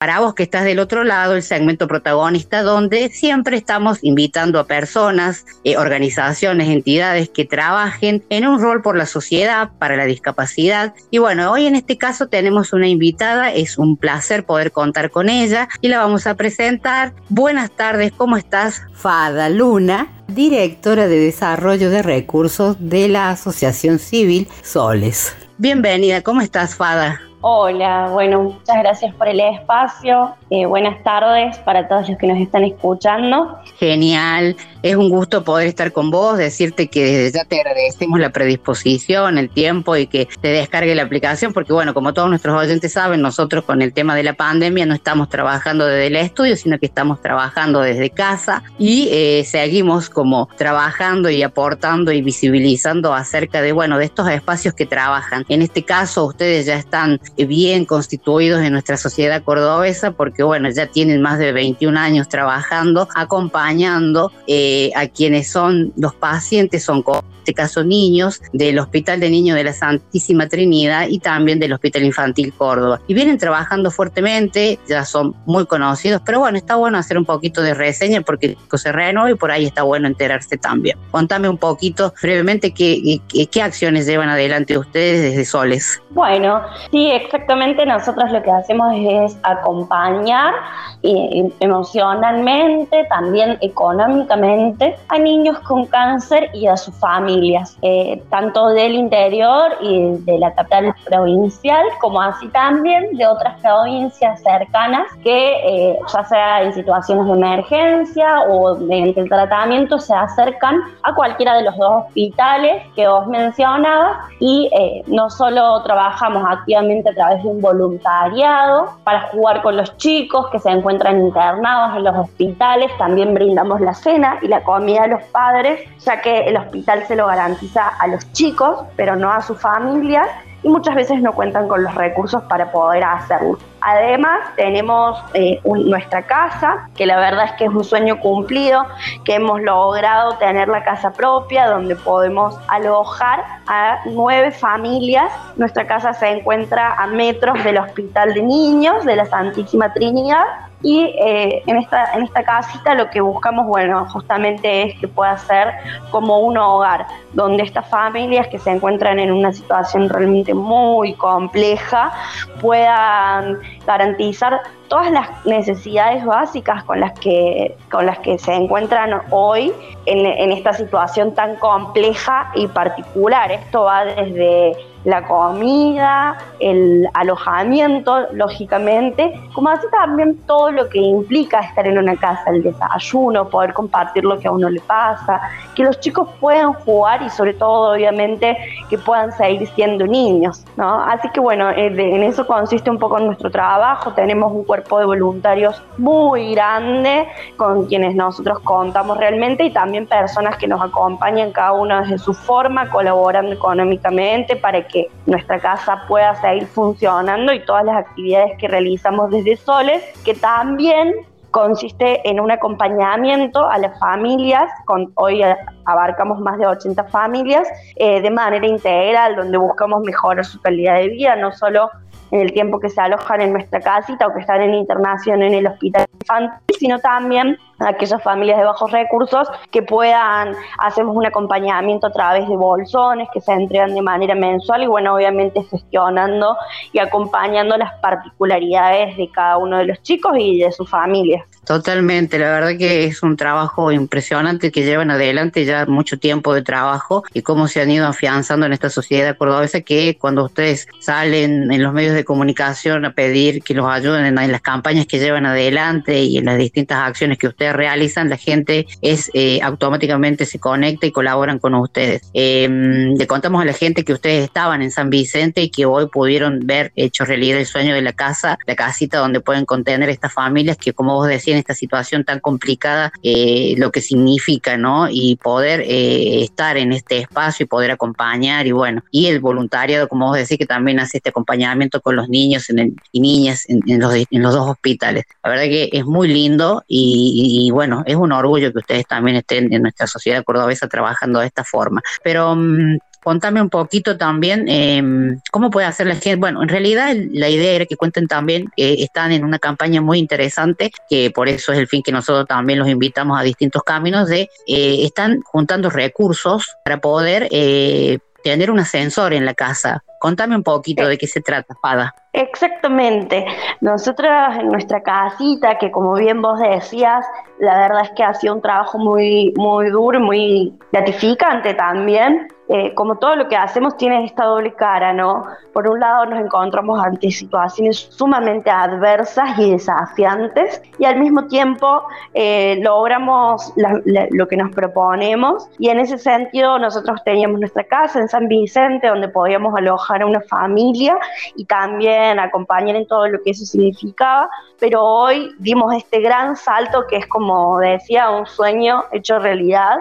para vos que estás del otro lado, el segmento protagonista, donde siempre estamos invitando a personas, eh, organizaciones, entidades que trabajen en un rol por la sociedad, para la discapacidad. Y bueno, hoy en este caso tenemos una invitada, es un placer poder contar con ella y la vamos a presentar. Buenas tardes, ¿cómo estás? Fada Luna, directora de Desarrollo de Recursos de la Asociación Civil Soles. Bienvenida, ¿cómo estás, Fada? Hola, bueno, muchas gracias por el espacio. Eh, buenas tardes para todos los que nos están escuchando. Genial, es un gusto poder estar con vos, decirte que desde ya te agradecemos la predisposición, el tiempo y que te descargue la aplicación, porque bueno, como todos nuestros oyentes saben, nosotros con el tema de la pandemia no estamos trabajando desde el estudio, sino que estamos trabajando desde casa y eh, seguimos como trabajando y aportando y visibilizando acerca de, bueno, de estos espacios que trabajan. En este caso, ustedes ya están bien constituidos en nuestra sociedad cordobesa, porque bueno, ya tienen más de 21 años trabajando, acompañando eh, a quienes son los pacientes, son en este caso niños, del Hospital de Niños de la Santísima Trinidad y también del Hospital Infantil Córdoba. Y vienen trabajando fuertemente, ya son muy conocidos, pero bueno, está bueno hacer un poquito de reseña porque se renueva y por ahí está bueno enterarse también. Contame un poquito brevemente qué, qué, qué acciones llevan adelante ustedes desde Soles. Bueno, sí, exactamente nosotros lo que hacemos es acompañar emocionalmente, también económicamente a niños con cáncer y a sus familias, eh, tanto del interior y de la capital provincial, como así también de otras provincias cercanas que eh, ya sea en situaciones de emergencia o mediante el tratamiento se acercan a cualquiera de los dos hospitales que vos mencionabas y eh, no solo trabajamos activamente a través de un voluntariado para jugar con los chicos que se encuentran internados en los hospitales. También brindamos la cena y la comida a los padres, ya que el hospital se lo garantiza a los chicos, pero no a sus familias y muchas veces no cuentan con los recursos para poder hacerlo. Además, tenemos eh, nuestra casa, que la verdad es que es un sueño cumplido, que hemos logrado tener la casa propia, donde podemos alojar a nueve familias. Nuestra casa se encuentra a metros del Hospital de Niños de la Santísima Trinidad y eh, en, esta, en esta casita lo que buscamos, bueno, justamente es que pueda ser como un hogar, donde estas familias que se encuentran en una situación realmente muy compleja puedan garantizar todas las necesidades básicas con las que, con las que se encuentran hoy en, en esta situación tan compleja y particular. Esto va desde la comida, el alojamiento, lógicamente, como así también todo lo que implica estar en una casa, el desayuno, poder compartir lo que a uno le pasa, que los chicos puedan jugar y sobre todo, obviamente, que puedan seguir siendo niños, ¿no? Así que bueno, eh, en eso consiste un poco nuestro trabajo, tenemos un cuerpo de voluntarios muy grande con quienes nosotros contamos realmente y también personas que nos acompañan cada uno desde su forma, colaborando económicamente para que nuestra casa pueda seguir funcionando y todas las actividades que realizamos desde Soles, que también consiste en un acompañamiento a las familias, con, hoy abarcamos más de 80 familias, eh, de manera integral, donde buscamos mejorar su calidad de vida, no solo en el tiempo que se alojan en nuestra casita o que están en internación en el hospital infantil, sino también aquellas familias de bajos recursos que puedan, hacemos un acompañamiento a través de bolsones que se entregan de manera mensual y bueno, obviamente gestionando y acompañando las particularidades de cada uno de los chicos y de sus familias. Totalmente, la verdad que es un trabajo impresionante que llevan adelante ya mucho tiempo de trabajo y cómo se han ido afianzando en esta sociedad cordobesa que cuando ustedes salen en los medios de comunicación a pedir que los ayuden en, las campañas que llevan adelante y en las distintas acciones que ustedes realizan, la gente es eh, automáticamente se conecta y colaboran con ustedes. Em, le contamos a la gente que ustedes estaban en San Vicente y que hoy pudieron ver hecho realidad el sueño de la casa, la casita donde pueden contener estas familias que como vos decías en esta situación tan complicada, eh, lo que significa, ¿no? Y poder eh, estar en este espacio y poder acompañar y bueno, y el voluntariado, como vos decís, que también hace este acompañamiento con los niños y niñas en, los, dos hospitales. La verdad que es muy lindo y, bueno, es un orgullo que ustedes también estén en nuestra sociedad cordobesa trabajando de esta forma. Pero mm, contame un poquito también em, cómo puede hacer la gente. Bueno, en realidad la idea era que cuenten también que están en una campaña muy interesante, que por eso es el fin que nosotros también los invitamos a distintos caminos, de eh, están juntando recursos para poder eh, tener un ascensor en la casa. Contame un poquito de qué se trata, Pada. Exactamente. Nosotras en nuestra casita, que como bien vos decías, la verdad es que ha sido un trabajo muy, muy duro, muy gratificante también. Eh, como todo lo que hacemos tiene esta doble cara, ¿no? Por un lado nos encontramos ante situaciones sumamente adversas y desafiantes y al mismo tiempo eh, logramos lo que nos proponemos y en ese sentido nosotros teníamos nuestra casa en San Vicente donde podíamos alojar a una familia y también acompañar en todo lo que eso significaba, pero hoy dimos este gran salto que es como decía un sueño hecho realidad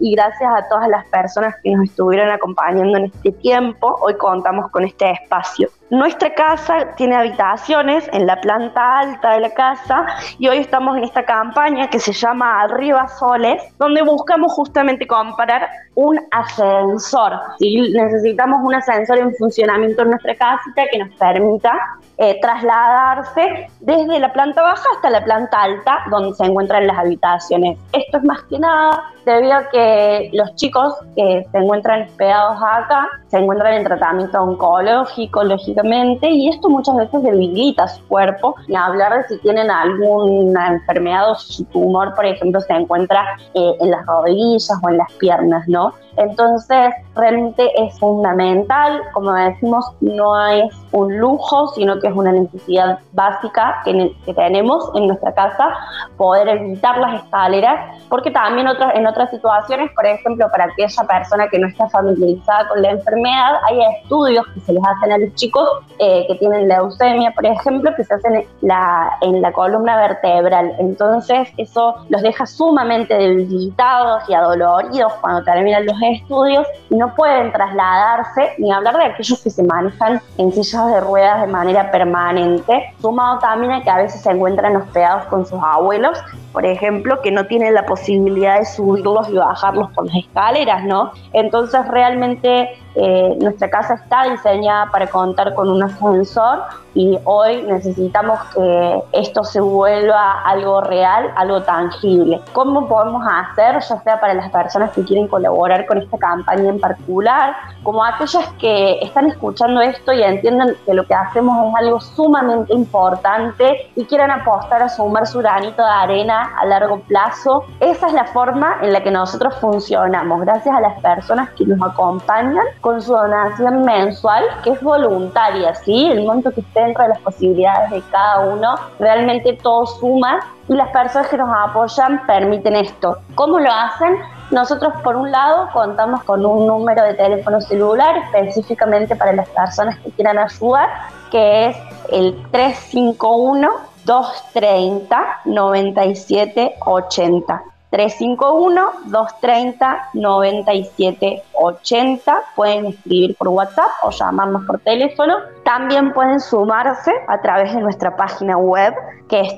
y gracias a todas las personas que nos estuvieron acompañando en este tiempo, hoy contamos con este espacio. Nuestra casa tiene habitaciones en la planta alta de la casa y hoy estamos en esta campaña que se llama Arriba Soles, donde buscamos justamente comprar un ascensor. Necesitamos un ascensor en funcionamiento en nuestra casita que nos permita eh, trasladarse desde la planta baja hasta la planta alta donde se encuentran las habitaciones. Esto es más que nada debido a que los chicos que se encuentran hospedados acá se encuentran en tratamiento oncológico, lógicamente, y esto muchas veces debilita su cuerpo, y hablar de si tienen alguna enfermedad o su tumor, por ejemplo, se encuentra eh, en las rodillas o en las piernas, ¿no? Entonces, realmente es fundamental, como decimos, no es un lujo, sino que es una necesidad básica que, tenemos en nuestra casa, poder evitar las escaleras, porque también otras, en otras situaciones, por ejemplo, para aquella persona que no está familiarizada con la enfermedad, hay estudios que se les hacen a los chicos eh, que tienen leucemia, por ejemplo, que se hacen la, en la columna vertebral. Entonces, eso los deja sumamente debilitados y adoloridos cuando terminan los estudios y no pueden trasladarse, ni hablar de aquellos que se manejan en sillas de ruedas de manera permanente, sumado también a que a veces se encuentran hospedados con sus abuelos, por ejemplo, que no tienen la posibilidad de subirlos y bajarlos por las escaleras, ¿no? Entonces realmente eh, nuestra casa está diseñada para contar con un ascensor y hoy necesitamos que esto se vuelva algo real, algo tangible. ¿Cómo podemos hacer, ya sea para las personas que quieren colaborar con esta campaña en particular, como aquellas que están escuchando esto y entienden que lo que hacemos es algo sumamente importante y quieran apostar a sumar su granito de arena a largo plazo? Esa es la forma en la que nosotros funcionamos, gracias a las personas que nos acompañan con su donación mensual, que es voluntaria, ¿sí? El monto que esté dentro de las posibilidades de cada uno, realmente todo suma y las personas que nos apoyan permiten esto. ¿Cómo lo hacen? Nosotros, por un lado, contamos con un número de teléfono celular específicamente para las personas que quieran ayudar, que es el 351 230 9780. 351-230-9780. Pueden escribir por WhatsApp o llamarnos por teléfono. También pueden sumarse a través de nuestra página web que es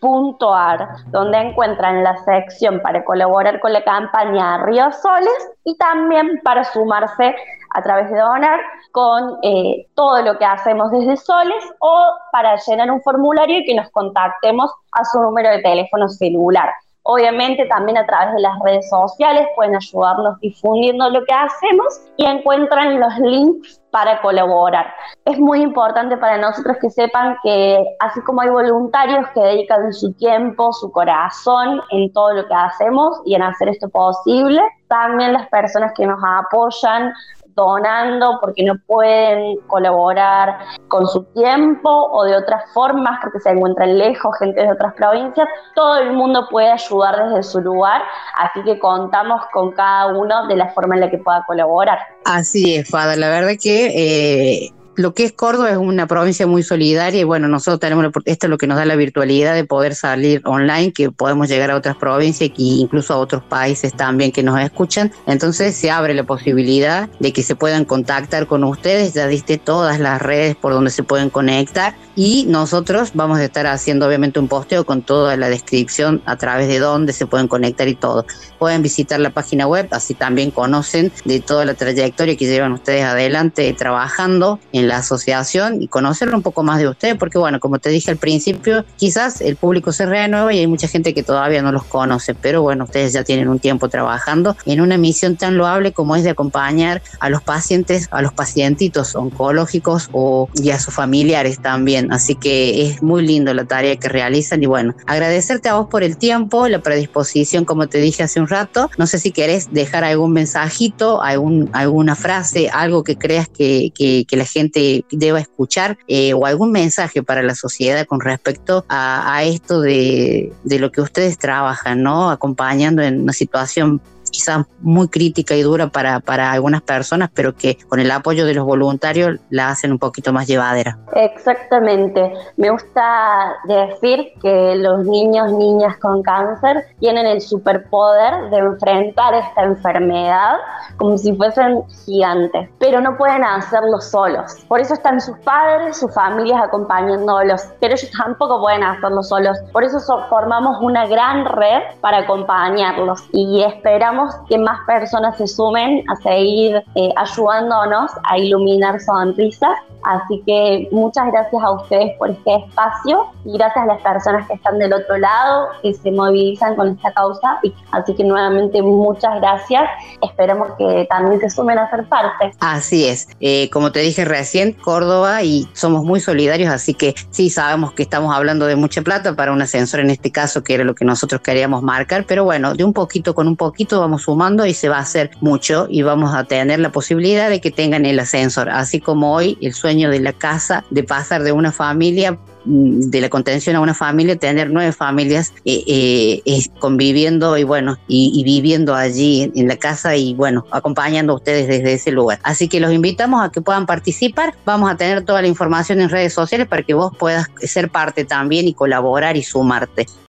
www.soles.org.ar, donde encuentran la sección para colaborar con la campaña Río Soles y también para sumarse a través de Donar con eh, todo lo que hacemos desde Soles o para llenar un formulario y que nos contactemos a su número de teléfono celular. Obviamente también a través de las redes sociales pueden ayudarnos difundiendo lo que hacemos y encuentran los links para colaborar. Es muy importante para nosotros que sepan que así como hay voluntarios que dedican su tiempo, su corazón en todo lo que hacemos y en hacer esto posible, también las personas que nos apoyan donando porque no pueden colaborar con su tiempo o de otras formas porque se encuentran lejos, gente de otras provincias, todo el mundo puede ayudar desde su lugar, así que contamos con cada uno de la forma en la que pueda colaborar. Así es, Fada, la verdad que... Eh lo que es Córdoba es una provincia muy solidaria y bueno, nosotros tenemos, esto es lo que nos da la virtualidad de poder salir online, que podemos llegar a otras provincias e incluso a otros países también que nos escuchan. Entonces se abre la posibilidad de que se puedan contactar con ustedes, ya diste todas las redes por donde se pueden conectar y nosotros vamos a estar haciendo obviamente un posteo con toda la descripción a través de dónde se pueden conectar y todo. Pueden visitar la página web, así también conocen de toda la trayectoria que llevan ustedes adelante trabajando en la asociación y conocer un poco más de ustedes, porque bueno, como te dije al principio, quizás el público se renueva y hay mucha gente que todavía no los conoce, pero bueno, ustedes ya tienen un tiempo trabajando en una misión tan loable como es de acompañar a los pacientes, a los pacientitos oncológicos o, y a sus familiares también Así que es muy lindo la tarea que realizan y bueno, agradecerte a vos por el tiempo, la predisposición, como te dije hace un rato. No sé si querés dejar algún mensajito, algún, alguna frase, algo que creas que, la gente deba escuchar eh, o algún mensaje para la sociedad con respecto a, esto de, de lo que ustedes trabajan, ¿no? Acompañando en una situación quizás muy crítica y dura para, para algunas personas, pero que con el apoyo de los voluntarios la hacen un poquito más llevadera. Exactamente. Me gusta decir que los niños, niñas con cáncer tienen el superpoder de enfrentar esta enfermedad como si fuesen gigantes, pero no pueden hacerlo solos. Por eso están sus padres, sus familias acompañándolos, pero ellos tampoco pueden hacerlo solos. Por eso formamos una gran red para acompañarlos y esperamos que más personas se sumen a seguir eh, ayudándonos a iluminar sonrisas. Así que muchas gracias a ustedes por este espacio y gracias a las personas que están del otro lado, que se movilizan con esta causa. Así que nuevamente muchas gracias. Esperemos que también se sumen a ser parte. Así es. Eh, como te dije recién, Córdoba y somos muy solidarios, así que sí sabemos que estamos hablando de mucha plata para un ascensor en este caso, que era lo que nosotros queríamos marcar, pero bueno, de un poquito con un poquito vamos sumando y se va a hacer mucho y vamos a tener la posibilidad de que tengan el ascensor, así como hoy el sueño de la casa de pasar de una familia mm, de la contención a una familia, tener nueve familias eh, eh, conviviendo y bueno, y, viviendo allí en, la casa y bueno, acompañando a ustedes desde ese lugar. Así que los invitamos a que puedan participar. Vamos a tener toda la información en redes sociales para que vos puedas ser parte también y colaborar y sumarte.